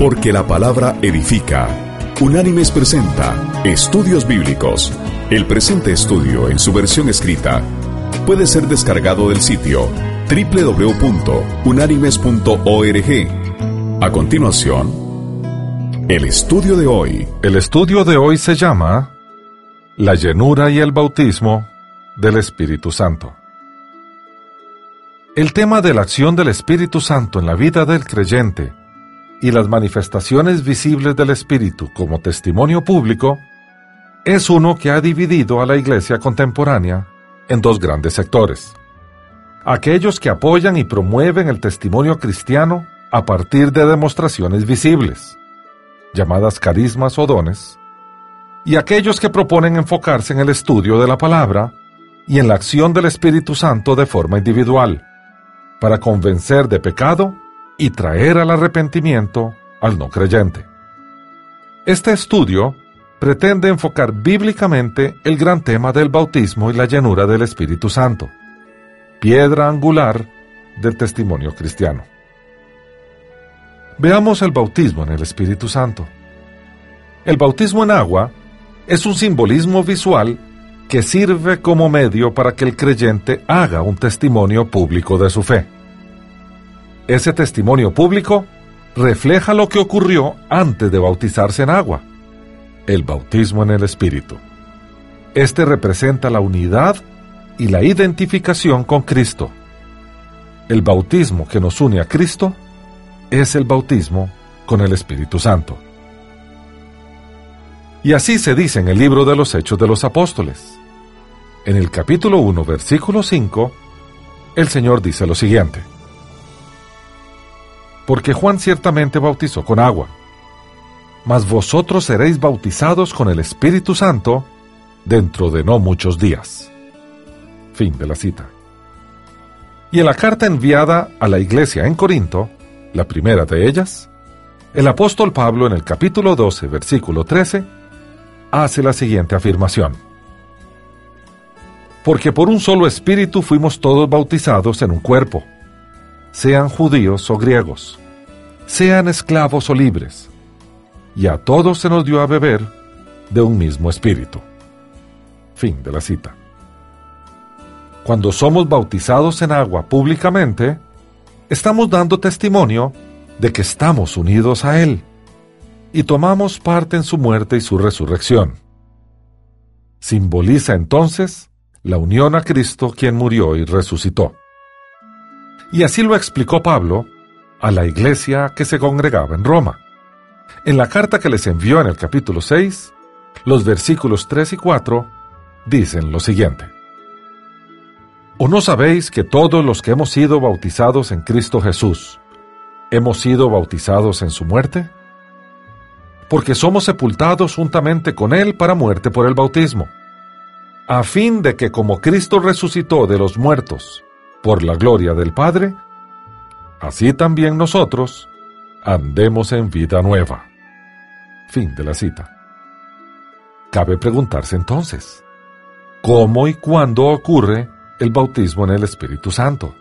Porque la palabra edifica. Unánimes presenta Estudios Bíblicos. El presente estudio en su versión escrita puede ser descargado del sitio www.unánimes.org. A continuación, el estudio de hoy. El estudio de hoy se llama La llenura y el bautismo del Espíritu Santo. El tema de la acción del Espíritu Santo en la vida del creyente y las manifestaciones visibles del Espíritu como testimonio público es uno que ha dividido a la Iglesia contemporánea en dos grandes sectores. Aquellos que apoyan y promueven el testimonio cristiano a partir de demostraciones visibles, llamadas carismas o dones, y aquellos que proponen enfocarse en el estudio de la palabra y en la acción del Espíritu Santo de forma individual para convencer de pecado y traer al arrepentimiento al no creyente. Este estudio pretende enfocar bíblicamente el gran tema del bautismo y la llenura del Espíritu Santo, piedra angular del testimonio cristiano. Veamos el bautismo en el Espíritu Santo. El bautismo en agua es un simbolismo visual que sirve como medio para que el creyente haga un testimonio público de su fe. Ese testimonio público refleja lo que ocurrió antes de bautizarse en agua, el bautismo en el Espíritu. Este representa la unidad y la identificación con Cristo. El bautismo que nos une a Cristo es el bautismo con el Espíritu Santo. Y así se dice en el libro de los Hechos de los Apóstoles. En el capítulo 1, versículo 5, el Señor dice lo siguiente. Porque Juan ciertamente bautizó con agua, mas vosotros seréis bautizados con el Espíritu Santo dentro de no muchos días. Fin de la cita. Y en la carta enviada a la iglesia en Corinto, la primera de ellas, el apóstol Pablo en el capítulo 12, versículo 13, hace la siguiente afirmación porque por un solo espíritu fuimos todos bautizados en un cuerpo, sean judíos o griegos, sean esclavos o libres, y a todos se nos dio a beber de un mismo espíritu. Fin de la cita. Cuando somos bautizados en agua públicamente, estamos dando testimonio de que estamos unidos a Él y tomamos parte en su muerte y su resurrección. Simboliza entonces la unión a Cristo quien murió y resucitó. Y así lo explicó Pablo a la iglesia que se congregaba en Roma. En la carta que les envió en el capítulo 6, los versículos 3 y 4 dicen lo siguiente. ¿O no sabéis que todos los que hemos sido bautizados en Cristo Jesús, hemos sido bautizados en su muerte? Porque somos sepultados juntamente con Él para muerte por el bautismo a fin de que como Cristo resucitó de los muertos por la gloria del Padre, así también nosotros andemos en vida nueva. Fin de la cita. Cabe preguntarse entonces, ¿cómo y cuándo ocurre el bautismo en el Espíritu Santo?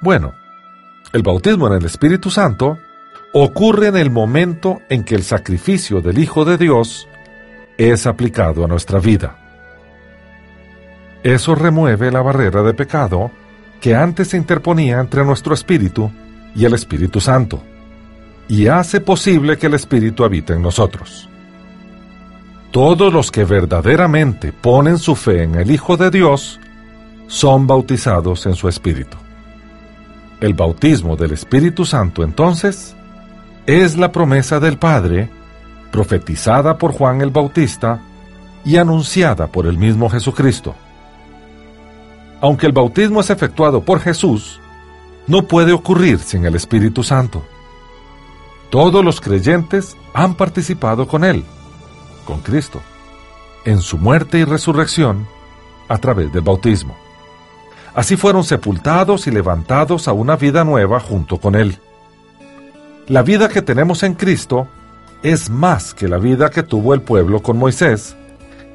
Bueno, el bautismo en el Espíritu Santo ocurre en el momento en que el sacrificio del Hijo de Dios es aplicado a nuestra vida. Eso remueve la barrera de pecado que antes se interponía entre nuestro espíritu y el Espíritu Santo, y hace posible que el Espíritu habite en nosotros. Todos los que verdaderamente ponen su fe en el Hijo de Dios son bautizados en su Espíritu. El bautismo del Espíritu Santo entonces es la promesa del Padre, profetizada por Juan el Bautista y anunciada por el mismo Jesucristo aunque el bautismo es efectuado por Jesús, no puede ocurrir sin el Espíritu Santo. Todos los creyentes han participado con Él, con Cristo, en su muerte y resurrección a través del bautismo. Así fueron sepultados y levantados a una vida nueva junto con Él. La vida que tenemos en Cristo es más que la vida que tuvo el pueblo con Moisés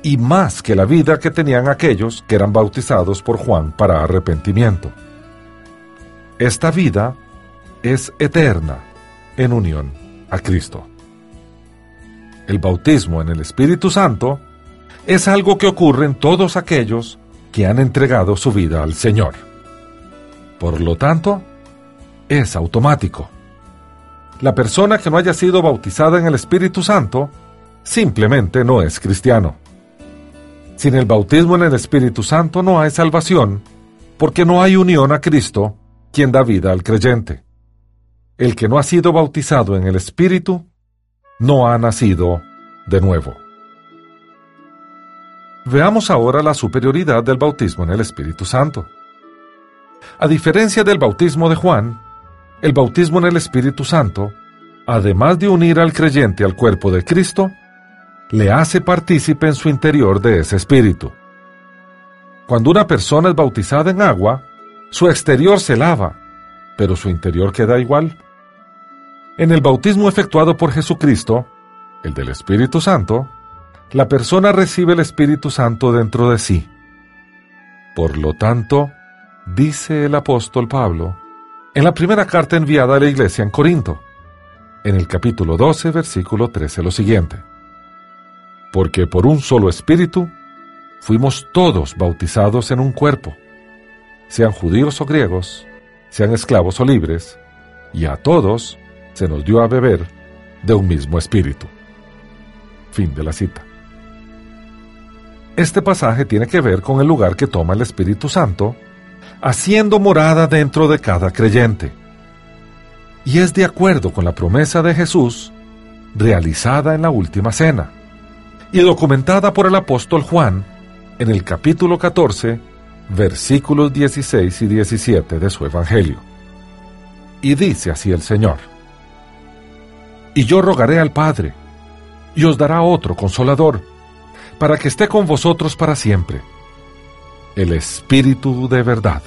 y más que la vida que tenían aquellos que eran bautizados por Juan para arrepentimiento. Esta vida es eterna en unión a Cristo. El bautismo en el Espíritu Santo es algo que ocurre en todos aquellos que han entregado su vida al Señor. Por lo tanto, es automático. La persona que no haya sido bautizada en el Espíritu Santo simplemente no es cristiano. Sin el bautismo en el Espíritu Santo no hay salvación, porque no hay unión a Cristo, quien da vida al creyente. El que no ha sido bautizado en el Espíritu no ha nacido de nuevo. Veamos ahora la superioridad del bautismo en el Espíritu Santo. A diferencia del bautismo de Juan, el bautismo en el Espíritu Santo, además de unir al creyente al cuerpo de Cristo, le hace partícipe en su interior de ese Espíritu. Cuando una persona es bautizada en agua, su exterior se lava, pero su interior queda igual. En el bautismo efectuado por Jesucristo, el del Espíritu Santo, la persona recibe el Espíritu Santo dentro de sí. Por lo tanto, dice el apóstol Pablo, en la primera carta enviada a la iglesia en Corinto, en el capítulo 12, versículo 13, lo siguiente. Porque por un solo Espíritu fuimos todos bautizados en un cuerpo, sean judíos o griegos, sean esclavos o libres, y a todos se nos dio a beber de un mismo espíritu. Fin de la cita. Este pasaje tiene que ver con el lugar que toma el Espíritu Santo, haciendo morada dentro de cada creyente. Y es de acuerdo con la promesa de Jesús, realizada en la última cena, y documentada por el apóstol Juan en el capítulo 14, versículos 16 y 17 de su Evangelio. Y dice así el Señor, Y yo rogaré al Padre, y os dará otro consolador, para que esté con vosotros para siempre, el Espíritu de verdad,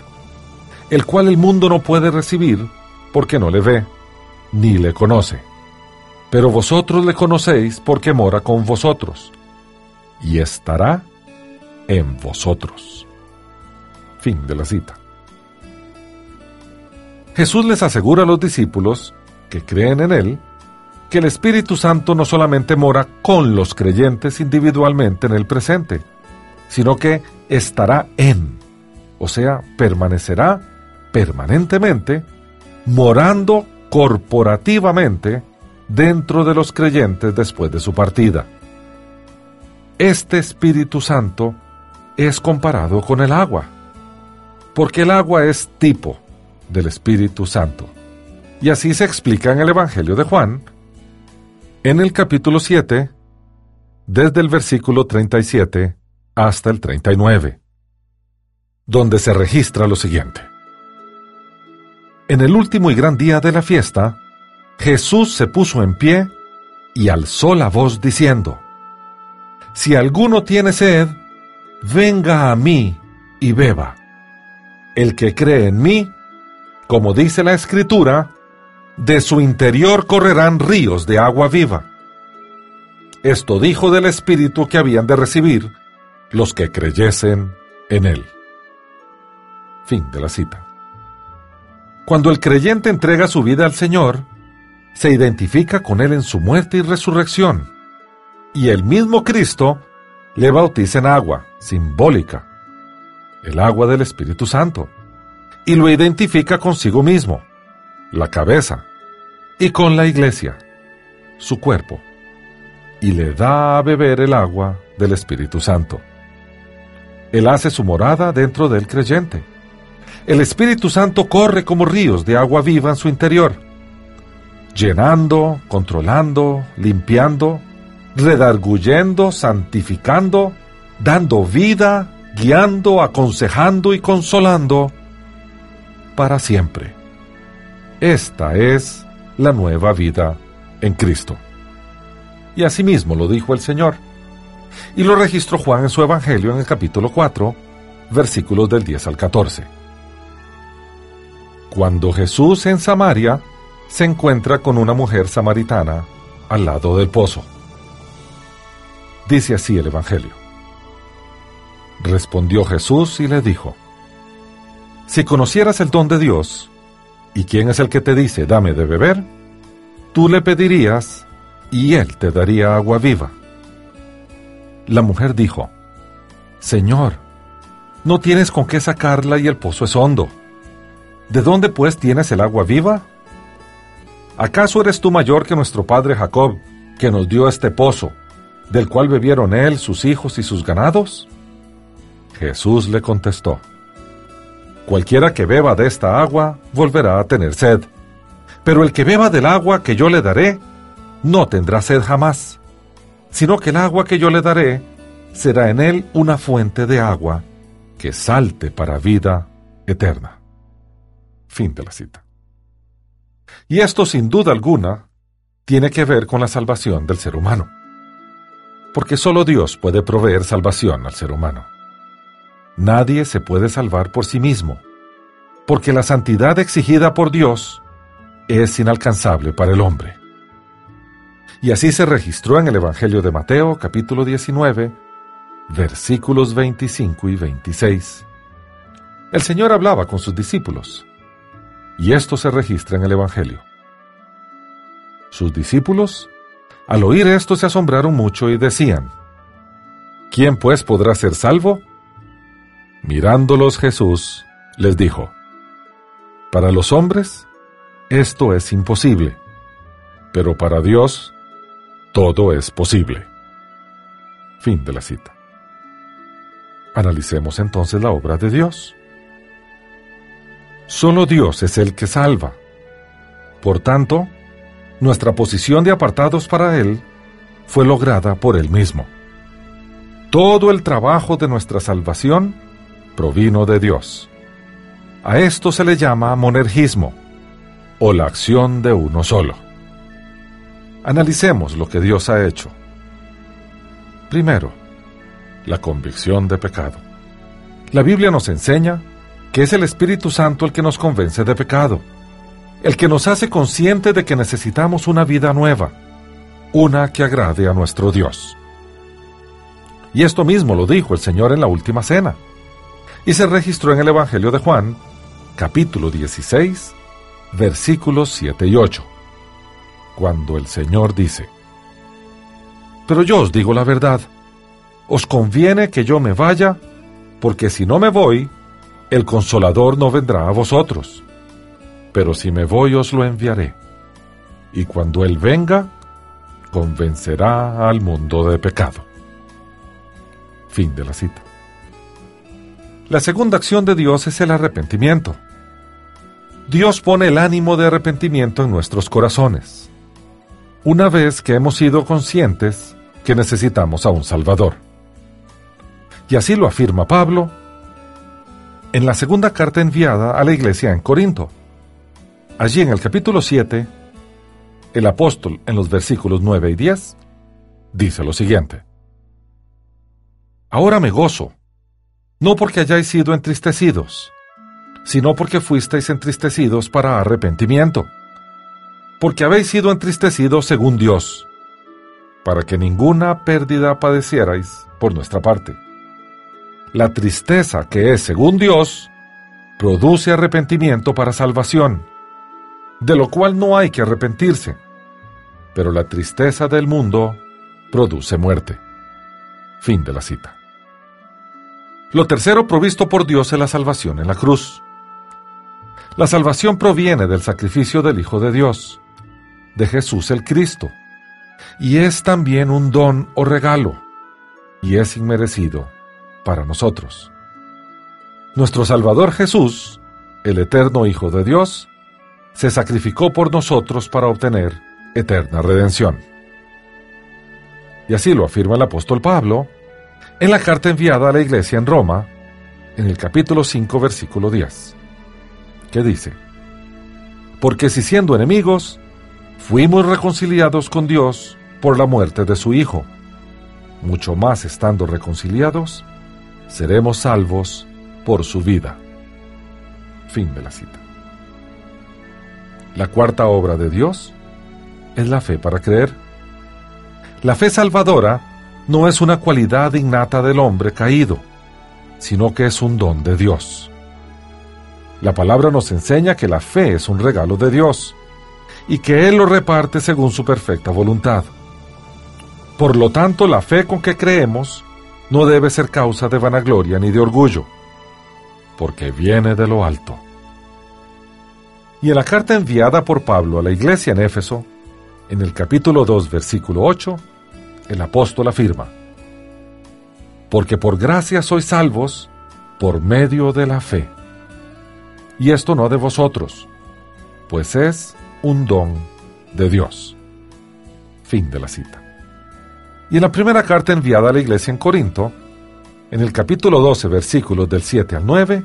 el cual el mundo no puede recibir porque no le ve, ni le conoce. Pero vosotros le conocéis porque mora con vosotros, y estará en vosotros. Fin de la cita. Jesús les asegura a los discípulos que creen en Él que el Espíritu Santo no solamente mora con los creyentes individualmente en el presente, sino que estará en, o sea, permanecerá permanentemente, morando corporativamente dentro de los creyentes después de su partida. Este Espíritu Santo es comparado con el agua, porque el agua es tipo del Espíritu Santo. Y así se explica en el Evangelio de Juan, en el capítulo 7, desde el versículo 37 hasta el 39, donde se registra lo siguiente. En el último y gran día de la fiesta, Jesús se puso en pie y alzó la voz diciendo, Si alguno tiene sed, venga a mí y beba. El que cree en mí, como dice la Escritura, de su interior correrán ríos de agua viva. Esto dijo del Espíritu que habían de recibir los que creyesen en Él. Fin de la cita. Cuando el creyente entrega su vida al Señor, se identifica con Él en su muerte y resurrección, y el mismo Cristo le bautiza en agua, simbólica, el agua del Espíritu Santo, y lo identifica consigo mismo la cabeza, y con la iglesia, su cuerpo, y le da a beber el agua del Espíritu Santo. Él hace su morada dentro del creyente. El Espíritu Santo corre como ríos de agua viva en su interior, llenando, controlando, limpiando, redarguyendo, santificando, dando vida, guiando, aconsejando y consolando para siempre. Esta es la nueva vida en Cristo. Y asimismo lo dijo el Señor. Y lo registró Juan en su Evangelio en el capítulo 4, versículos del 10 al 14. Cuando Jesús en Samaria se encuentra con una mujer samaritana al lado del pozo. Dice así el Evangelio. Respondió Jesús y le dijo, Si conocieras el don de Dios, ¿Y quién es el que te dice, dame de beber? tú le pedirías y él te daría agua viva. La mujer dijo, Señor, no tienes con qué sacarla y el pozo es hondo. ¿De dónde pues tienes el agua viva? ¿Acaso eres tú mayor que nuestro padre Jacob, que nos dio este pozo, del cual bebieron él, sus hijos y sus ganados? Jesús le contestó, Cualquiera que beba de esta agua volverá a tener sed, pero el que beba del agua que yo le daré, no tendrá sed jamás, sino que el agua que yo le daré será en él una fuente de agua que salte para vida eterna. Fin de la cita. Y esto sin duda alguna tiene que ver con la salvación del ser humano, porque solo Dios puede proveer salvación al ser humano. Nadie se puede salvar por sí mismo, porque la santidad exigida por Dios es inalcanzable para el hombre. Y así se registró en el Evangelio de Mateo capítulo 19, versículos 25 y 26. El Señor hablaba con sus discípulos, y esto se registra en el Evangelio. Sus discípulos, al oír esto, se asombraron mucho y decían, ¿Quién pues podrá ser salvo? Mirándolos Jesús les dijo, Para los hombres esto es imposible, pero para Dios todo es posible. Fin de la cita. Analicemos entonces la obra de Dios. Solo Dios es el que salva. Por tanto, nuestra posición de apartados para Él fue lograda por Él mismo. Todo el trabajo de nuestra salvación provino de Dios. A esto se le llama monergismo, o la acción de uno solo. Analicemos lo que Dios ha hecho. Primero, la convicción de pecado. La Biblia nos enseña que es el Espíritu Santo el que nos convence de pecado, el que nos hace consciente de que necesitamos una vida nueva, una que agrade a nuestro Dios. Y esto mismo lo dijo el Señor en la última cena, y se registró en el Evangelio de Juan, capítulo 16, versículos 7 y 8, cuando el Señor dice, Pero yo os digo la verdad, os conviene que yo me vaya, porque si no me voy, el consolador no vendrá a vosotros. Pero si me voy os lo enviaré. Y cuando Él venga, convencerá al mundo de pecado. Fin de la cita. La segunda acción de Dios es el arrepentimiento. Dios pone el ánimo de arrepentimiento en nuestros corazones, una vez que hemos sido conscientes que necesitamos a un Salvador. Y así lo afirma Pablo en la segunda carta enviada a la iglesia en Corinto. Allí en el capítulo 7, el apóstol en los versículos 9 y 10 dice lo siguiente. Ahora me gozo, no porque hayáis sido entristecidos, sino porque fuisteis entristecidos para arrepentimiento, porque habéis sido entristecidos según Dios, para que ninguna pérdida padecierais por nuestra parte. La tristeza que es según Dios produce arrepentimiento para salvación, de lo cual no hay que arrepentirse, pero la tristeza del mundo produce muerte. Fin de la cita. Lo tercero provisto por Dios es la salvación en la cruz. La salvación proviene del sacrificio del Hijo de Dios, de Jesús el Cristo, y es también un don o regalo, y es inmerecido para nosotros. Nuestro Salvador Jesús, el eterno Hijo de Dios, se sacrificó por nosotros para obtener eterna redención. Y así lo afirma el apóstol Pablo en la carta enviada a la iglesia en Roma, en el capítulo 5, versículo 10 que dice, porque si siendo enemigos, fuimos reconciliados con Dios por la muerte de su Hijo, mucho más estando reconciliados, seremos salvos por su vida. Fin de la cita. La cuarta obra de Dios es la fe para creer. La fe salvadora no es una cualidad innata del hombre caído, sino que es un don de Dios. La palabra nos enseña que la fe es un regalo de Dios y que Él lo reparte según su perfecta voluntad. Por lo tanto, la fe con que creemos no debe ser causa de vanagloria ni de orgullo, porque viene de lo alto. Y en la carta enviada por Pablo a la iglesia en Éfeso, en el capítulo 2, versículo 8, el apóstol afirma, Porque por gracia sois salvos por medio de la fe. Y esto no de vosotros, pues es un don de Dios. Fin de la cita. Y en la primera carta enviada a la iglesia en Corinto, en el capítulo 12, versículos del 7 al 9,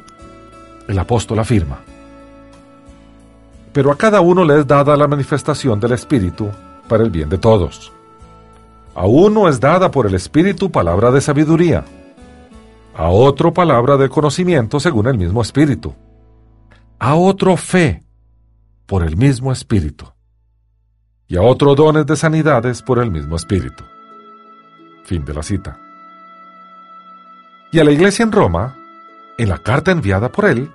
el apóstol afirma, Pero a cada uno le es dada la manifestación del Espíritu para el bien de todos. A uno es dada por el Espíritu palabra de sabiduría, a otro palabra de conocimiento según el mismo Espíritu, a otro fe por el mismo Espíritu, y a otro dones de sanidades por el mismo Espíritu. Fin de la cita. Y a la iglesia en Roma, en la carta enviada por él,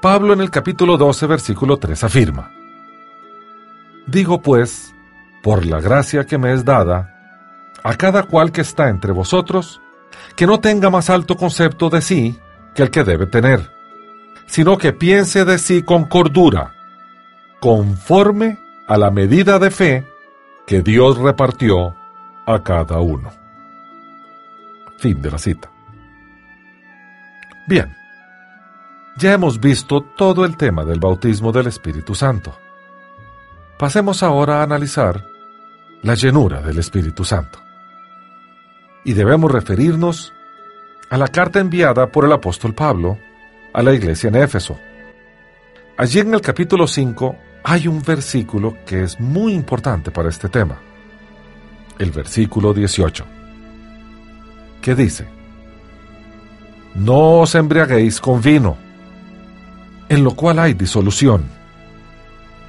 Pablo en el capítulo 12, versículo 3 afirma, Digo pues, por la gracia que me es dada, a cada cual que está entre vosotros, que no tenga más alto concepto de sí que el que debe tener, sino que piense de sí con cordura, conforme a la medida de fe que Dios repartió a cada uno. Fin de la cita. Bien, ya hemos visto todo el tema del bautismo del Espíritu Santo. Pasemos ahora a analizar la llenura del Espíritu Santo. Y debemos referirnos a la carta enviada por el apóstol Pablo a la iglesia en Éfeso. Allí en el capítulo 5 hay un versículo que es muy importante para este tema. El versículo 18. Que dice, No os embriaguéis con vino, en lo cual hay disolución.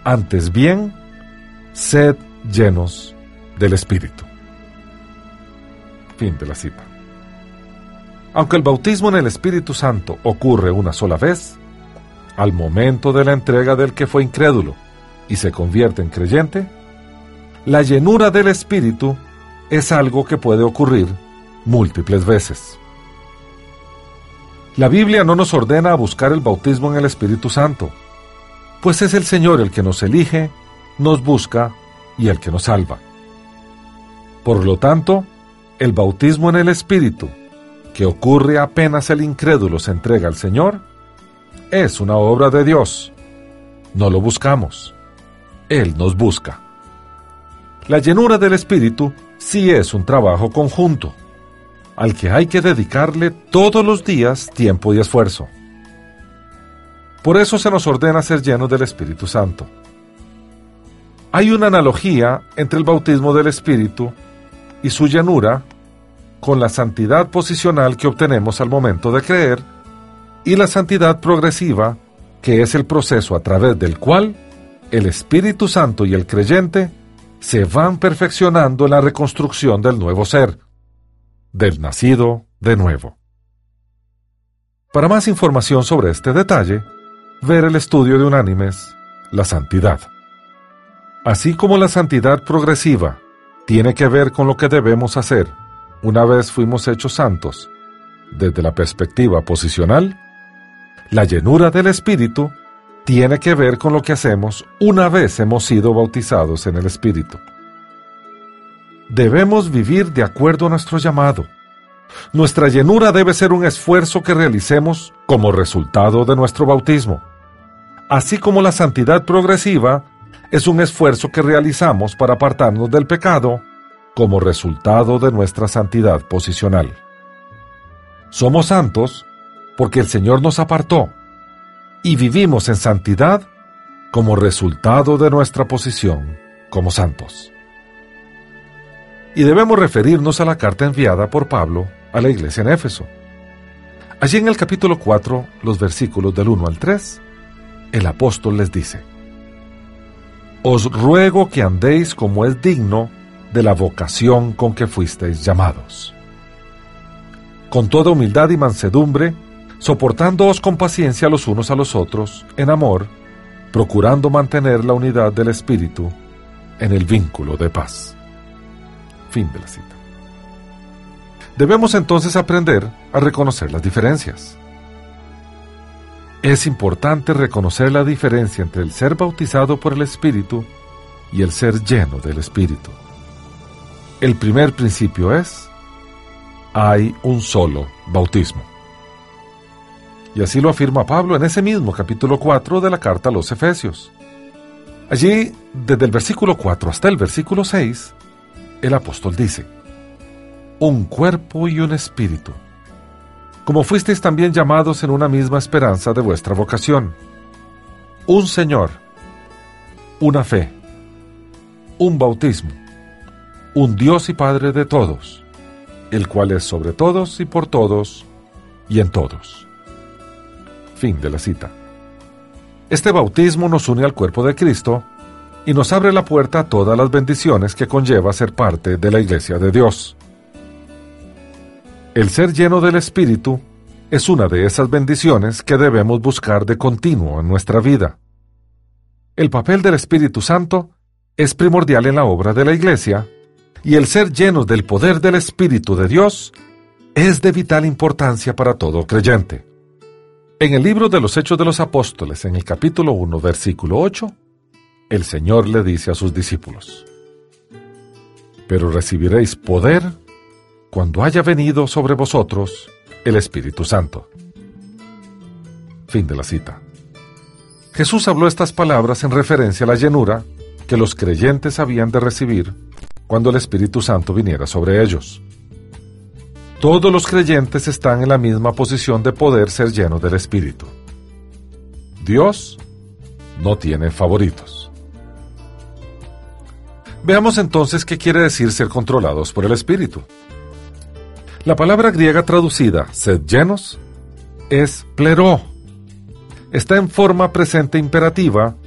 Antes bien, sed llenos del Espíritu. Fin de la cita. Aunque el bautismo en el Espíritu Santo ocurre una sola vez, al momento de la entrega del que fue incrédulo y se convierte en creyente, la llenura del Espíritu es algo que puede ocurrir múltiples veces. La Biblia no nos ordena a buscar el bautismo en el Espíritu Santo, pues es el Señor el que nos elige, nos busca y el que nos salva. Por lo tanto, el bautismo en el Espíritu, que ocurre apenas el incrédulo se entrega al Señor, es una obra de Dios. No lo buscamos. Él nos busca. La llenura del Espíritu sí es un trabajo conjunto, al que hay que dedicarle todos los días tiempo y esfuerzo. Por eso se nos ordena ser llenos del Espíritu Santo. Hay una analogía entre el bautismo del Espíritu y su llenura con la santidad posicional que obtenemos al momento de creer y la santidad progresiva, que es el proceso a través del cual el Espíritu Santo y el creyente se van perfeccionando en la reconstrucción del nuevo ser, del nacido de nuevo. Para más información sobre este detalle, ver el estudio de Unánimes, La Santidad. Así como la santidad progresiva tiene que ver con lo que debemos hacer una vez fuimos hechos santos, desde la perspectiva posicional, la llenura del Espíritu tiene que ver con lo que hacemos una vez hemos sido bautizados en el Espíritu. Debemos vivir de acuerdo a nuestro llamado. Nuestra llenura debe ser un esfuerzo que realicemos como resultado de nuestro bautismo, así como la santidad progresiva es un esfuerzo que realizamos para apartarnos del pecado como resultado de nuestra santidad posicional. Somos santos porque el Señor nos apartó y vivimos en santidad como resultado de nuestra posición como santos. Y debemos referirnos a la carta enviada por Pablo a la iglesia en Éfeso. Allí en el capítulo 4, los versículos del 1 al 3, el apóstol les dice, Os ruego que andéis como es digno de la vocación con que fuisteis llamados. Con toda humildad y mansedumbre, soportándoos con paciencia los unos a los otros, en amor, procurando mantener la unidad del espíritu en el vínculo de paz. Fin de la cita. Debemos entonces aprender a reconocer las diferencias. Es importante reconocer la diferencia entre el ser bautizado por el Espíritu y el ser lleno del Espíritu. El primer principio es, hay un solo bautismo. Y así lo afirma Pablo en ese mismo capítulo 4 de la carta a los Efesios. Allí, desde el versículo 4 hasta el versículo 6, el apóstol dice, un cuerpo y un espíritu, como fuisteis también llamados en una misma esperanza de vuestra vocación, un Señor, una fe, un bautismo, un Dios y Padre de todos, el cual es sobre todos y por todos y en todos. Fin de la cita. Este bautismo nos une al cuerpo de Cristo y nos abre la puerta a todas las bendiciones que conlleva ser parte de la Iglesia de Dios. El ser lleno del Espíritu es una de esas bendiciones que debemos buscar de continuo en nuestra vida. El papel del Espíritu Santo es primordial en la obra de la Iglesia y el ser llenos del poder del Espíritu de Dios es de vital importancia para todo creyente. En el libro de los Hechos de los Apóstoles, en el capítulo 1, versículo 8, el Señor le dice a sus discípulos, Pero recibiréis poder cuando haya venido sobre vosotros el Espíritu Santo. Fin de la cita. Jesús habló estas palabras en referencia a la llenura que los creyentes habían de recibir cuando el Espíritu Santo viniera sobre ellos. Todos los creyentes están en la misma posición de poder ser llenos del Espíritu. Dios no tiene favoritos. Veamos entonces qué quiere decir ser controlados por el Espíritu. La palabra griega traducida, sed llenos, es pleró. Está en forma presente imperativa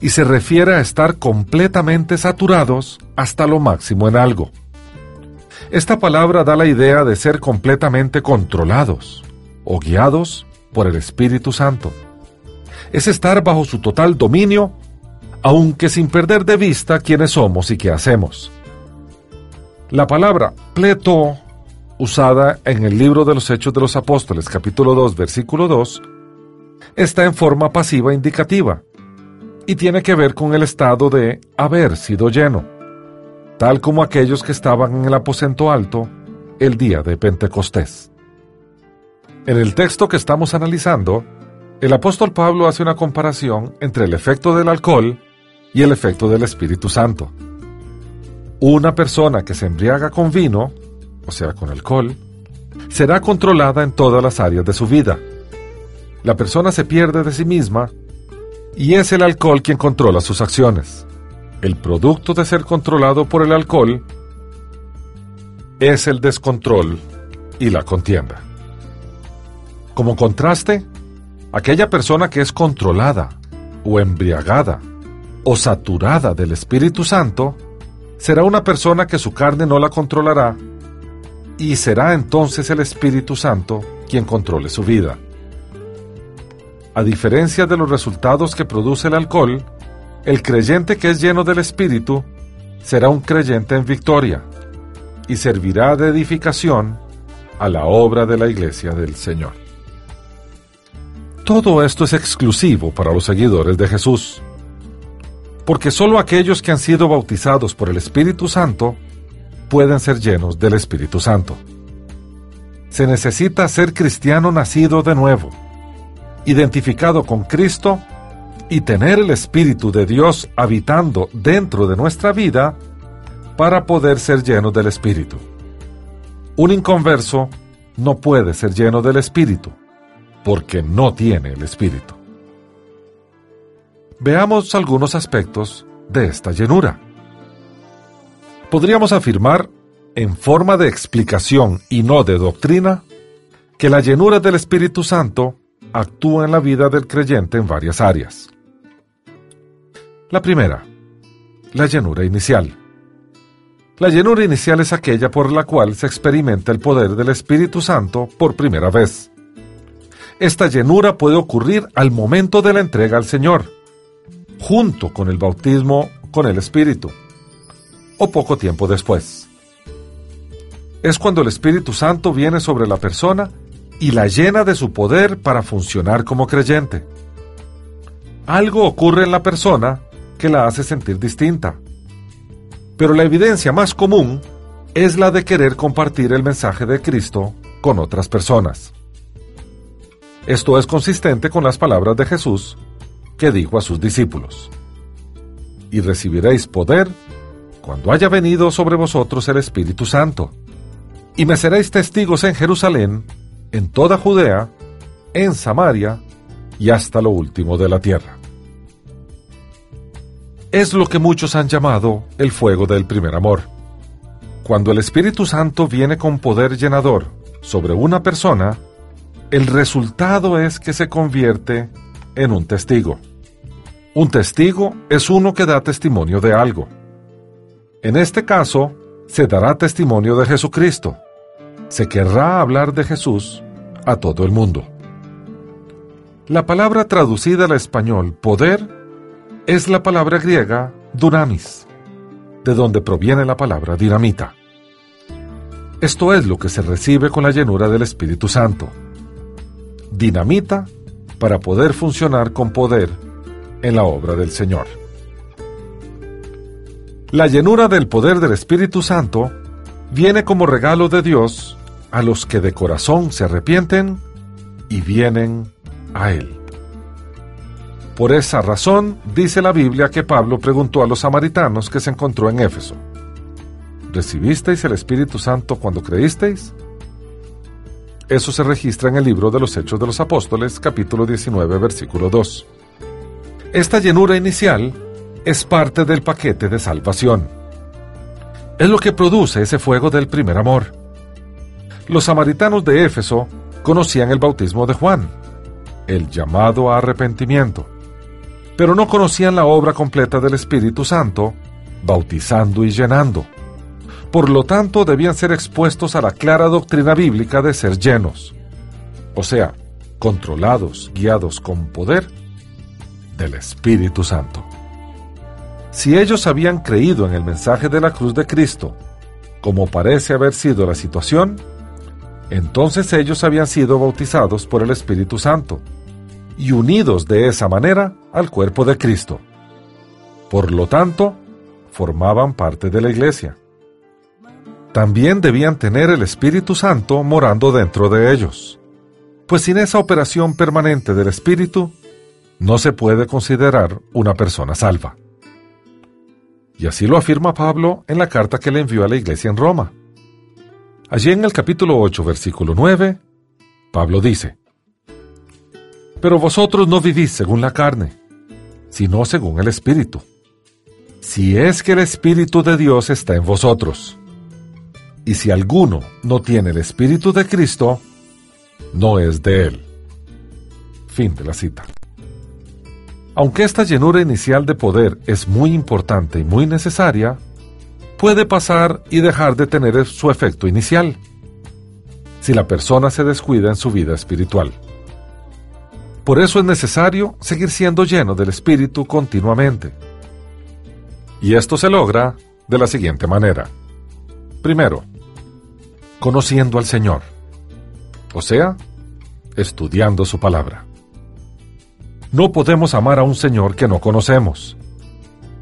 y se refiere a estar completamente saturados hasta lo máximo en algo. Esta palabra da la idea de ser completamente controlados o guiados por el Espíritu Santo. Es estar bajo su total dominio, aunque sin perder de vista quiénes somos y qué hacemos. La palabra pleto, usada en el libro de los Hechos de los Apóstoles capítulo 2 versículo 2, está en forma pasiva indicativa y tiene que ver con el estado de haber sido lleno tal como aquellos que estaban en el aposento alto el día de Pentecostés. En el texto que estamos analizando, el apóstol Pablo hace una comparación entre el efecto del alcohol y el efecto del Espíritu Santo. Una persona que se embriaga con vino, o sea, con alcohol, será controlada en todas las áreas de su vida. La persona se pierde de sí misma y es el alcohol quien controla sus acciones el producto de ser controlado por el alcohol es el descontrol y la contienda. Como contraste, aquella persona que es controlada o embriagada o saturada del Espíritu Santo será una persona que su carne no la controlará y será entonces el Espíritu Santo quien controle su vida. A diferencia de los resultados que produce el alcohol, el creyente que es lleno del Espíritu será un creyente en victoria y servirá de edificación a la obra de la iglesia del Señor. Todo esto es exclusivo para los seguidores de Jesús, porque sólo aquellos que han sido bautizados por el Espíritu Santo pueden ser llenos del Espíritu Santo. Se necesita ser cristiano nacido de nuevo, identificado con Cristo y tener el Espíritu de Dios habitando dentro de nuestra vida para poder ser lleno del Espíritu. Un inconverso no puede ser lleno del Espíritu porque no tiene el Espíritu. Veamos algunos aspectos de esta llenura. Podríamos afirmar, en forma de explicación y no de doctrina, que la llenura del Espíritu Santo actúa en la vida del creyente en varias áreas. La primera, la llenura inicial. La llenura inicial es aquella por la cual se experimenta el poder del Espíritu Santo por primera vez. Esta llenura puede ocurrir al momento de la entrega al Señor, junto con el bautismo con el Espíritu, o poco tiempo después. Es cuando el Espíritu Santo viene sobre la persona y la llena de su poder para funcionar como creyente. Algo ocurre en la persona que la hace sentir distinta. Pero la evidencia más común es la de querer compartir el mensaje de Cristo con otras personas. Esto es consistente con las palabras de Jesús que dijo a sus discípulos. Y recibiréis poder cuando haya venido sobre vosotros el Espíritu Santo. Y me seréis testigos en Jerusalén, en toda Judea, en Samaria y hasta lo último de la tierra. Es lo que muchos han llamado el fuego del primer amor. Cuando el Espíritu Santo viene con poder llenador sobre una persona, el resultado es que se convierte en un testigo. Un testigo es uno que da testimonio de algo. En este caso, se dará testimonio de Jesucristo. Se querrá hablar de Jesús a todo el mundo. La palabra traducida al español poder es la palabra griega dunamis, de donde proviene la palabra dinamita. Esto es lo que se recibe con la llenura del Espíritu Santo. Dinamita para poder funcionar con poder en la obra del Señor. La llenura del poder del Espíritu Santo viene como regalo de Dios a los que de corazón se arrepienten y vienen a Él. Por esa razón, dice la Biblia que Pablo preguntó a los samaritanos que se encontró en Éfeso, ¿recibisteis el Espíritu Santo cuando creísteis? Eso se registra en el libro de los Hechos de los Apóstoles, capítulo 19, versículo 2. Esta llenura inicial es parte del paquete de salvación. Es lo que produce ese fuego del primer amor. Los samaritanos de Éfeso conocían el bautismo de Juan, el llamado a arrepentimiento, pero no conocían la obra completa del Espíritu Santo, bautizando y llenando. Por lo tanto, debían ser expuestos a la clara doctrina bíblica de ser llenos, o sea, controlados, guiados con poder del Espíritu Santo. Si ellos habían creído en el mensaje de la cruz de Cristo, como parece haber sido la situación, entonces ellos habían sido bautizados por el Espíritu Santo y unidos de esa manera al cuerpo de Cristo. Por lo tanto, formaban parte de la iglesia. También debían tener el Espíritu Santo morando dentro de ellos, pues sin esa operación permanente del Espíritu, no se puede considerar una persona salva. Y así lo afirma Pablo en la carta que le envió a la iglesia en Roma. Allí en el capítulo 8, versículo 9, Pablo dice, Pero vosotros no vivís según la carne, sino según el Espíritu. Si es que el Espíritu de Dios está en vosotros. Y si alguno no tiene el Espíritu de Cristo, no es de él. Fin de la cita. Aunque esta llenura inicial de poder es muy importante y muy necesaria, puede pasar y dejar de tener su efecto inicial si la persona se descuida en su vida espiritual. Por eso es necesario seguir siendo lleno del Espíritu continuamente. Y esto se logra de la siguiente manera. Primero, conociendo al Señor, o sea, estudiando su palabra. No podemos amar a un Señor que no conocemos.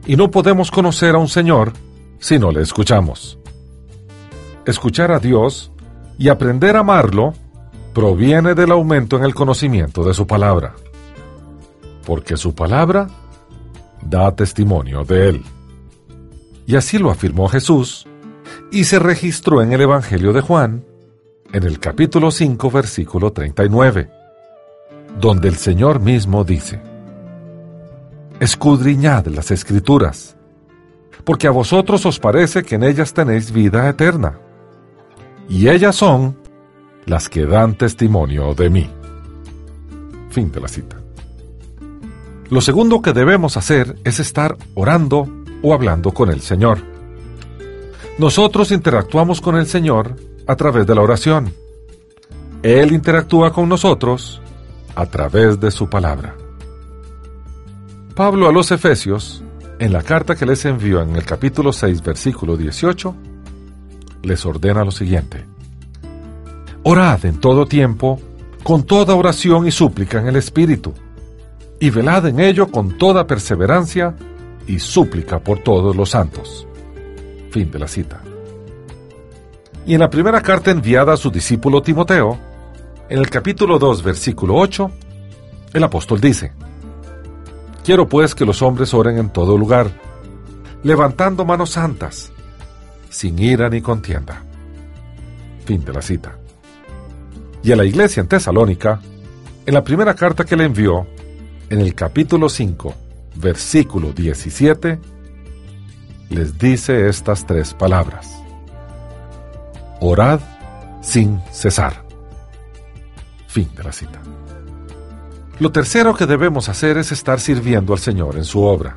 Y no podemos conocer a un Señor si no le escuchamos. Escuchar a Dios y aprender a amarlo proviene del aumento en el conocimiento de su palabra. Porque su palabra da testimonio de él. Y así lo afirmó Jesús y se registró en el Evangelio de Juan, en el capítulo 5, versículo 39 donde el Señor mismo dice, Escudriñad las escrituras, porque a vosotros os parece que en ellas tenéis vida eterna, y ellas son las que dan testimonio de mí. Fin de la cita. Lo segundo que debemos hacer es estar orando o hablando con el Señor. Nosotros interactuamos con el Señor a través de la oración. Él interactúa con nosotros a través de su palabra. Pablo a los Efesios, en la carta que les envió en el capítulo 6, versículo 18, les ordena lo siguiente. Orad en todo tiempo, con toda oración y súplica en el Espíritu, y velad en ello con toda perseverancia y súplica por todos los santos. Fin de la cita. Y en la primera carta enviada a su discípulo Timoteo, en el capítulo 2, versículo 8, el apóstol dice, Quiero pues que los hombres oren en todo lugar, levantando manos santas, sin ira ni contienda. Fin de la cita. Y a la iglesia en Tesalónica, en la primera carta que le envió, en el capítulo 5, versículo 17, les dice estas tres palabras. Orad sin cesar. Fin de la cita. Lo tercero que debemos hacer es estar sirviendo al Señor en su obra.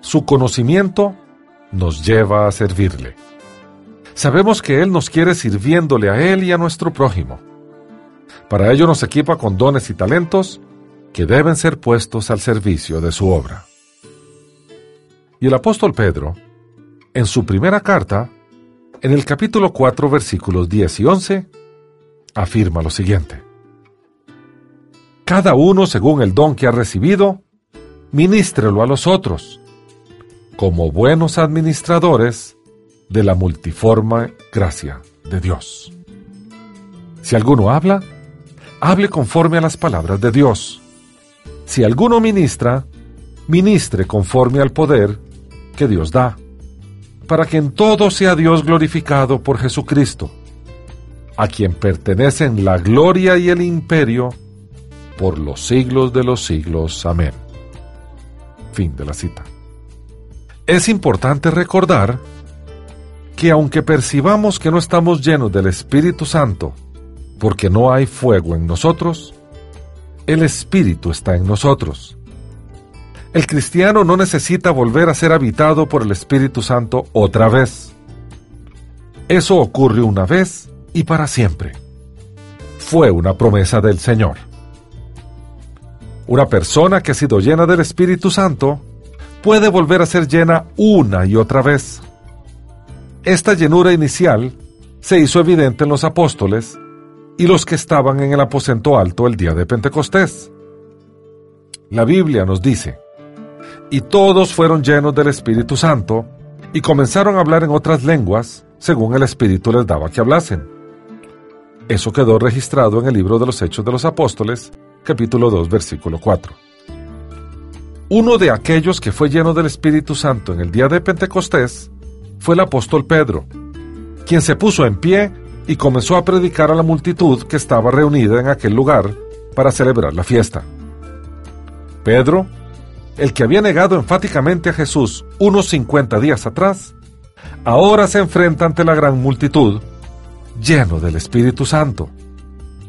Su conocimiento nos lleva a servirle. Sabemos que Él nos quiere sirviéndole a Él y a nuestro prójimo. Para ello nos equipa con dones y talentos que deben ser puestos al servicio de su obra. Y el apóstol Pedro, en su primera carta, en el capítulo 4 versículos 10 y 11, afirma lo siguiente. Cada uno según el don que ha recibido, ministrelo a los otros, como buenos administradores de la multiforme gracia de Dios. Si alguno habla, hable conforme a las palabras de Dios. Si alguno ministra, ministre conforme al poder que Dios da, para que en todo sea Dios glorificado por Jesucristo, a quien pertenecen la gloria y el imperio por los siglos de los siglos. Amén. Fin de la cita. Es importante recordar que aunque percibamos que no estamos llenos del Espíritu Santo, porque no hay fuego en nosotros, el Espíritu está en nosotros. El cristiano no necesita volver a ser habitado por el Espíritu Santo otra vez. Eso ocurre una vez y para siempre. Fue una promesa del Señor. Una persona que ha sido llena del Espíritu Santo puede volver a ser llena una y otra vez. Esta llenura inicial se hizo evidente en los apóstoles y los que estaban en el aposento alto el día de Pentecostés. La Biblia nos dice, y todos fueron llenos del Espíritu Santo, y comenzaron a hablar en otras lenguas, según el Espíritu les daba que hablasen. Eso quedó registrado en el libro de los Hechos de los Apóstoles, capítulo 2, versículo 4. Uno de aquellos que fue lleno del Espíritu Santo en el día de Pentecostés fue el apóstol Pedro, quien se puso en pie y comenzó a predicar a la multitud que estaba reunida en aquel lugar para celebrar la fiesta. Pedro el que había negado enfáticamente a Jesús unos 50 días atrás, ahora se enfrenta ante la gran multitud, lleno del Espíritu Santo,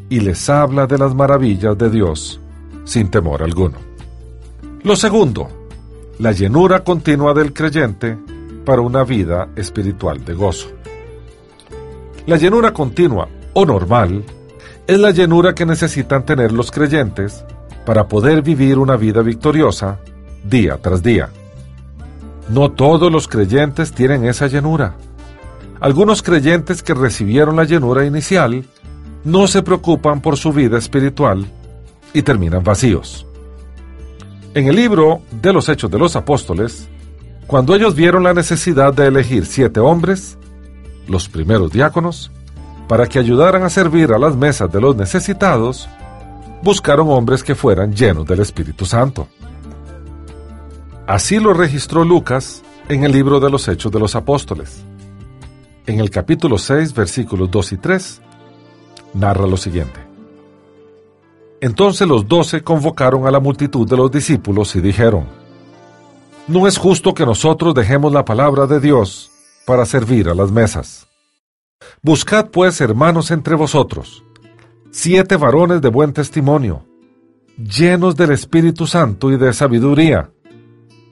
y les habla de las maravillas de Dios sin temor alguno. Lo segundo, la llenura continua del creyente para una vida espiritual de gozo. La llenura continua o normal es la llenura que necesitan tener los creyentes para poder vivir una vida victoriosa día tras día. No todos los creyentes tienen esa llenura. Algunos creyentes que recibieron la llenura inicial no se preocupan por su vida espiritual y terminan vacíos. En el libro de los Hechos de los Apóstoles, cuando ellos vieron la necesidad de elegir siete hombres, los primeros diáconos, para que ayudaran a servir a las mesas de los necesitados, buscaron hombres que fueran llenos del Espíritu Santo. Así lo registró Lucas en el libro de los Hechos de los Apóstoles. En el capítulo 6, versículos 2 y 3, narra lo siguiente. Entonces los doce convocaron a la multitud de los discípulos y dijeron, No es justo que nosotros dejemos la palabra de Dios para servir a las mesas. Buscad pues, hermanos, entre vosotros, siete varones de buen testimonio, llenos del Espíritu Santo y de sabiduría,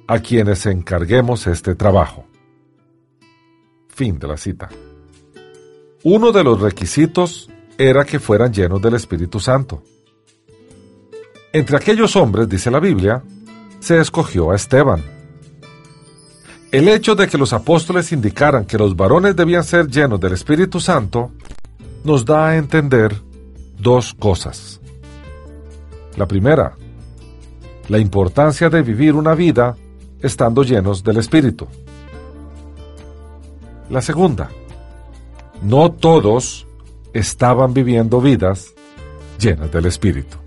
a quienes encarguemos este trabajo. Fin de la cita. Uno de los requisitos era que fueran llenos del Espíritu Santo. Entre aquellos hombres, dice la Biblia, se escogió a Esteban. El hecho de que los apóstoles indicaran que los varones debían ser llenos del Espíritu Santo nos da a entender dos cosas. La primera, la importancia de vivir una vida estando llenos del Espíritu. La segunda, no todos estaban viviendo vidas llenas del Espíritu.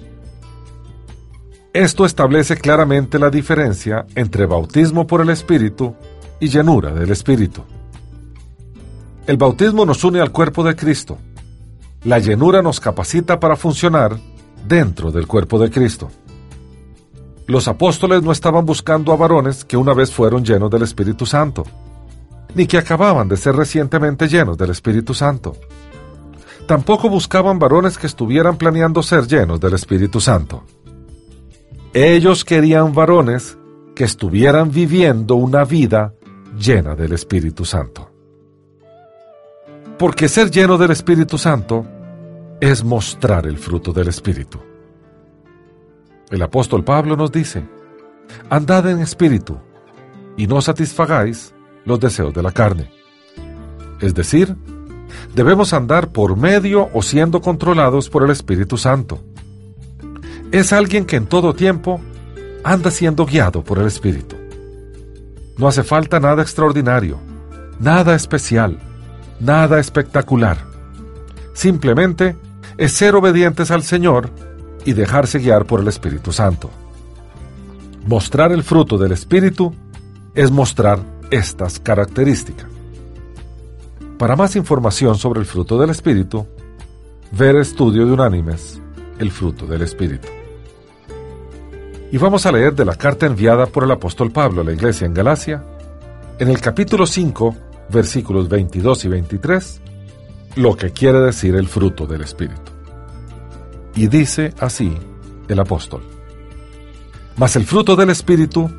Esto establece claramente la diferencia entre bautismo por el Espíritu y llenura del Espíritu. El bautismo nos une al cuerpo de Cristo. La llenura nos capacita para funcionar dentro del cuerpo de Cristo. Los apóstoles no estaban buscando a varones que una vez fueron llenos del Espíritu Santo, ni que acababan de ser recientemente llenos del Espíritu Santo. Tampoco buscaban varones que estuvieran planeando ser llenos del Espíritu Santo. Ellos querían varones que estuvieran viviendo una vida llena del Espíritu Santo. Porque ser lleno del Espíritu Santo es mostrar el fruto del Espíritu. El apóstol Pablo nos dice, andad en espíritu y no satisfagáis los deseos de la carne. Es decir, debemos andar por medio o siendo controlados por el Espíritu Santo es alguien que en todo tiempo anda siendo guiado por el Espíritu. No hace falta nada extraordinario, nada especial, nada espectacular. Simplemente es ser obedientes al Señor y dejarse guiar por el Espíritu Santo. Mostrar el fruto del Espíritu es mostrar estas características. Para más información sobre el fruto del Espíritu, ver estudio de unánimes, el fruto del Espíritu. Y vamos a leer de la carta enviada por el apóstol Pablo a la iglesia en Galacia, en el capítulo 5, versículos 22 y 23, lo que quiere decir el fruto del Espíritu. Y dice así el apóstol. Mas el fruto del Espíritu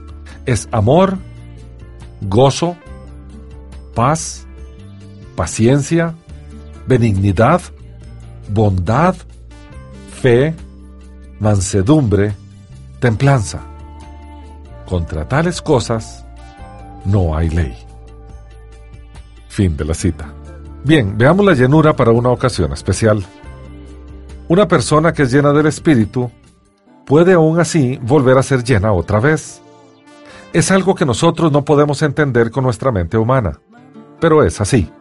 es amor, gozo, paz, paciencia, benignidad, bondad, fe, mansedumbre, templanza. Contra tales cosas no hay ley. Fin de la cita. Bien, veamos la llenura para una ocasión especial. Una persona que es llena del Espíritu puede aún así volver a ser llena otra vez. Es algo que nosotros no podemos entender con nuestra mente humana, pero es así.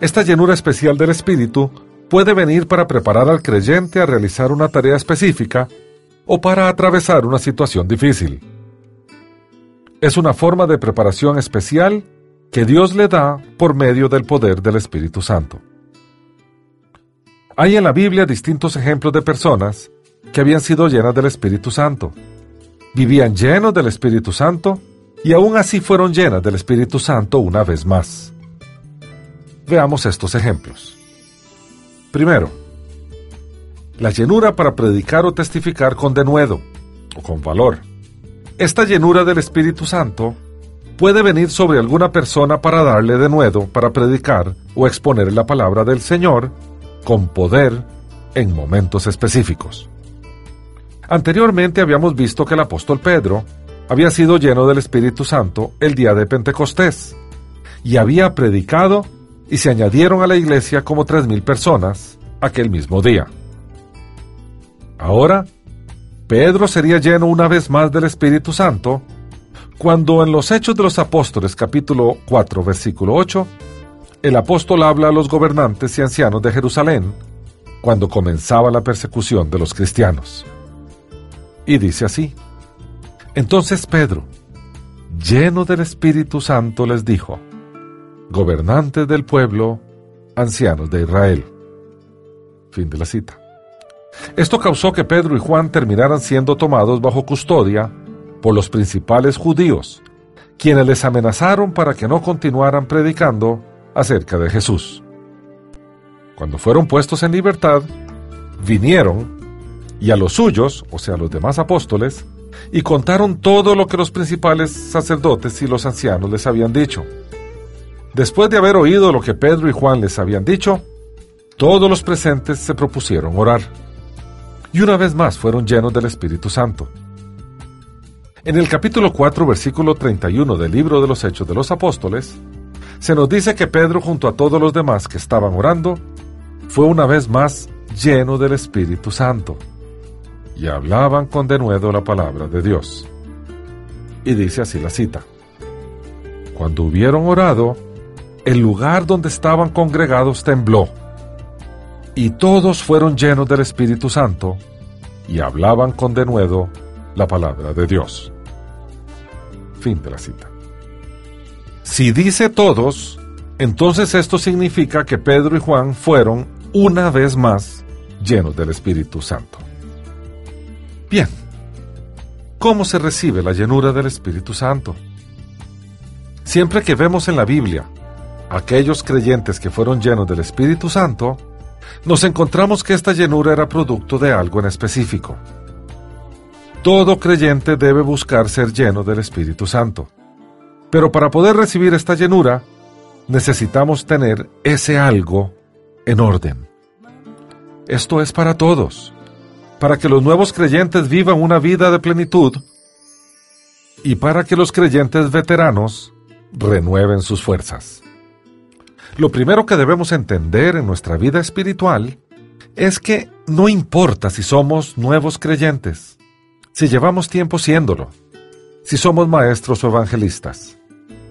Esta llenura especial del Espíritu puede venir para preparar al creyente a realizar una tarea específica o para atravesar una situación difícil. Es una forma de preparación especial que Dios le da por medio del poder del Espíritu Santo. Hay en la Biblia distintos ejemplos de personas que habían sido llenas del Espíritu Santo. Vivían llenos del Espíritu Santo y aún así fueron llenas del Espíritu Santo una vez más. Veamos estos ejemplos. Primero, la llenura para predicar o testificar con denuedo o con valor. Esta llenura del Espíritu Santo puede venir sobre alguna persona para darle denuedo para predicar o exponer la palabra del Señor con poder en momentos específicos. Anteriormente habíamos visto que el apóstol Pedro había sido lleno del Espíritu Santo el día de Pentecostés y había predicado y se añadieron a la iglesia como tres mil personas aquel mismo día. Ahora, Pedro sería lleno una vez más del Espíritu Santo cuando en los Hechos de los Apóstoles capítulo 4 versículo 8, el apóstol habla a los gobernantes y ancianos de Jerusalén cuando comenzaba la persecución de los cristianos. Y dice así, entonces Pedro, lleno del Espíritu Santo, les dijo, gobernantes del pueblo, ancianos de Israel. Fin de la cita. Esto causó que Pedro y Juan terminaran siendo tomados bajo custodia por los principales judíos, quienes les amenazaron para que no continuaran predicando acerca de Jesús. Cuando fueron puestos en libertad, vinieron y a los suyos, o sea, los demás apóstoles, y contaron todo lo que los principales sacerdotes y los ancianos les habían dicho. Después de haber oído lo que Pedro y Juan les habían dicho, todos los presentes se propusieron orar. y una vez más fueron llenos del Espíritu Santo. En el capítulo 4, versículo 31 del libro de los Hechos de los Apóstoles, se nos dice que Pedro junto a todos los demás que estaban orando, fue una vez más lleno del Espíritu Santo, y hablaban con denuedo la palabra de Dios. Y dice así la cita. Cuando hubieron orado, el lugar donde estaban congregados tembló, y todos fueron llenos del Espíritu Santo, y hablaban con denuedo la palabra de Dios. Fin de la cita. Si dice todos, entonces esto significa que Pedro y Juan fueron, una vez más, llenos del Espíritu Santo. Bien, ¿cómo se recibe la llenura del Espíritu Santo? Siempre que vemos en la Biblia aquellos creyentes que fueron llenos del Espíritu Santo, nos encontramos que esta llenura era producto de algo en específico. Todo creyente debe buscar ser lleno del Espíritu Santo. Pero para poder recibir esta llenura, necesitamos tener ese algo en orden. Esto es para todos, para que los nuevos creyentes vivan una vida de plenitud y para que los creyentes veteranos renueven sus fuerzas. Lo primero que debemos entender en nuestra vida espiritual es que no importa si somos nuevos creyentes, si llevamos tiempo siéndolo, si somos maestros o evangelistas.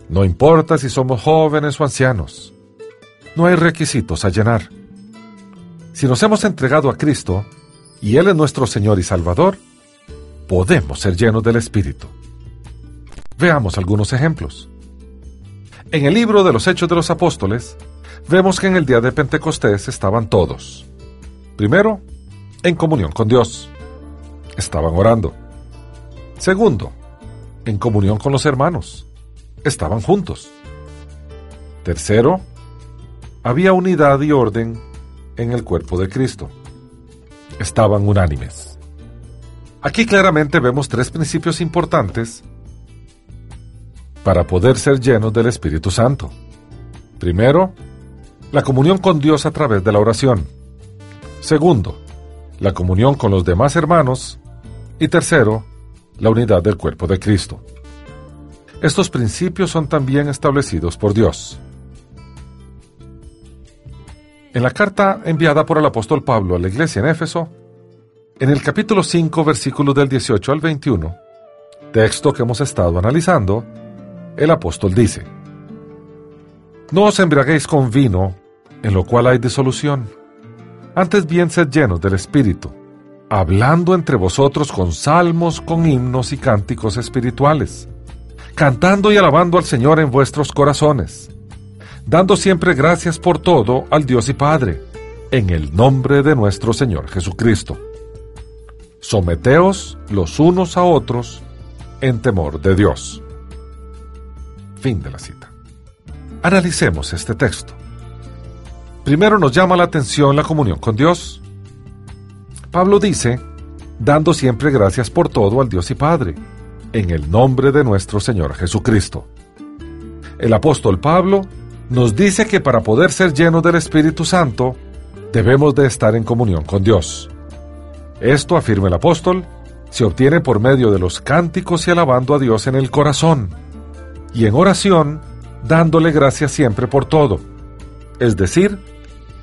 No importa si somos jóvenes o ancianos. No hay requisitos a llenar. Si nos hemos entregado a Cristo y Él es nuestro Señor y Salvador, podemos ser llenos del Espíritu. Veamos algunos ejemplos. En el libro de los Hechos de los Apóstoles, vemos que en el día de Pentecostés estaban todos. Primero, en comunión con Dios estaban orando. Segundo, en comunión con los hermanos, estaban juntos. Tercero, había unidad y orden en el cuerpo de Cristo. Estaban unánimes. Aquí claramente vemos tres principios importantes para poder ser llenos del Espíritu Santo. Primero, la comunión con Dios a través de la oración. Segundo, la comunión con los demás hermanos y tercero, la unidad del cuerpo de Cristo. Estos principios son también establecidos por Dios. En la carta enviada por el apóstol Pablo a la iglesia en Éfeso, en el capítulo 5, versículos del 18 al 21, texto que hemos estado analizando, el apóstol dice, No os embriaguéis con vino, en lo cual hay disolución, antes bien sed llenos del Espíritu, hablando entre vosotros con salmos, con himnos y cánticos espirituales, cantando y alabando al Señor en vuestros corazones, dando siempre gracias por todo al Dios y Padre, en el nombre de nuestro Señor Jesucristo. Someteos los unos a otros en temor de Dios. Fin de la cita. Analicemos este texto. Primero nos llama la atención la comunión con Dios. Pablo dice, dando siempre gracias por todo al Dios y Padre, en el nombre de nuestro Señor Jesucristo. El apóstol Pablo nos dice que para poder ser llenos del Espíritu Santo, debemos de estar en comunión con Dios. Esto, afirma el apóstol, se obtiene por medio de los cánticos y alabando a Dios en el corazón, y en oración, dándole gracias siempre por todo, es decir,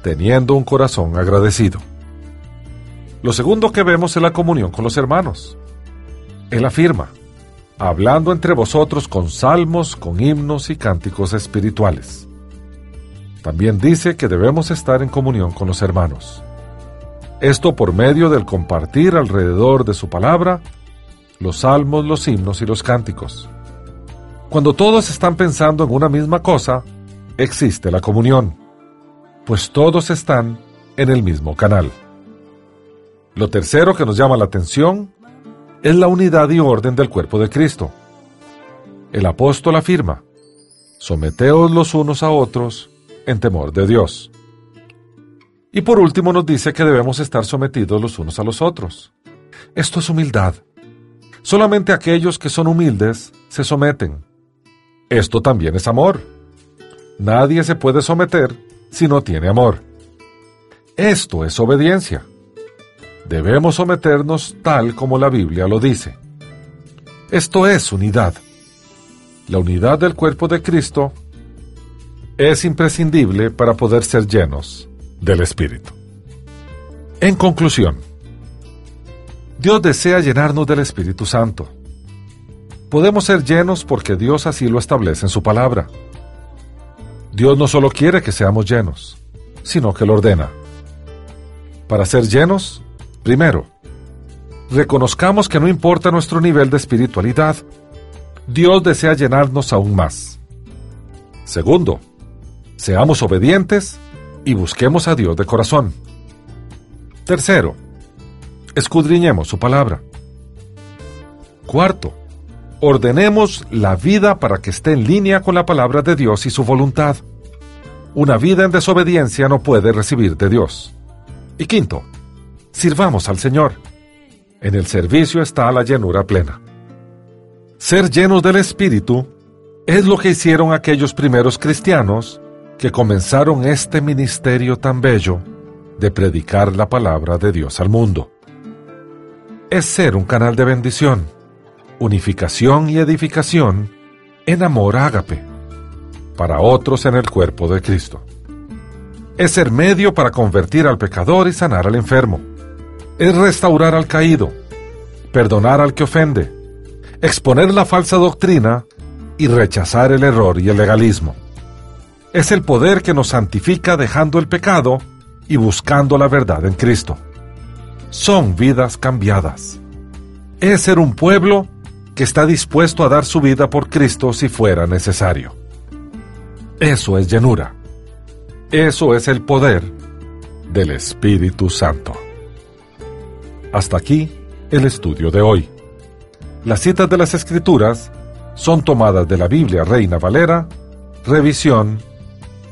teniendo un corazón agradecido. Lo segundo que vemos es la comunión con los hermanos. Él afirma, hablando entre vosotros con salmos, con himnos y cánticos espirituales. También dice que debemos estar en comunión con los hermanos. Esto por medio del compartir alrededor de su palabra los salmos, los himnos y los cánticos. Cuando todos están pensando en una misma cosa, existe la comunión, pues todos están en el mismo canal. Lo tercero que nos llama la atención es la unidad y orden del cuerpo de Cristo. El apóstol afirma, someteos los unos a otros en temor de Dios. Y por último nos dice que debemos estar sometidos los unos a los otros. Esto es humildad. Solamente aquellos que son humildes se someten. Esto también es amor. Nadie se puede someter si no tiene amor. Esto es obediencia. debemos someternos tal como la Biblia lo dice. Esto es unidad. La unidad del cuerpo de Cristo es imprescindible para poder ser llenos del Espíritu. En conclusión, Dios desea llenarnos del Espíritu Santo. Podemos ser llenos porque Dios así lo establece en su palabra. Dios no solo quiere que seamos llenos, sino que lo ordena. Para ser llenos, primero, reconozcamos que no importa nuestro nivel de espiritualidad, Dios desea llenarnos aún más. Segundo, seamos obedientes y busquemos a Dios de corazón. Tercero, escudriñemos su palabra. Cuarto, ordenemos la vida para que esté en línea con la palabra de Dios y su voluntad. Una vida en desobediencia no puede recibir de Dios. Y quinto, sirvamos al Señor. En el servicio está la llenura plena. Ser llenos del Espíritu es lo que hicieron aquellos primeros cristianos que comenzaron este ministerio tan bello de predicar la palabra de Dios al mundo. Es ser un canal de bendición, unificación y edificación en amor ágape para otros en el cuerpo de Cristo. Es ser medio para convertir al pecador y sanar al enfermo. Es restaurar al caído, perdonar al que ofende, exponer la falsa doctrina y rechazar el error y el legalismo. Es el poder que nos santifica dejando el pecado y buscando la verdad en Cristo. Son vidas cambiadas. Es ser un pueblo que está dispuesto a dar su vida por Cristo si fuera necesario. Eso es llenura. Eso es el poder del Espíritu Santo. Hasta aquí el estudio de hoy. Las citas de las Escrituras son tomadas de la Biblia Reina Valera, revisión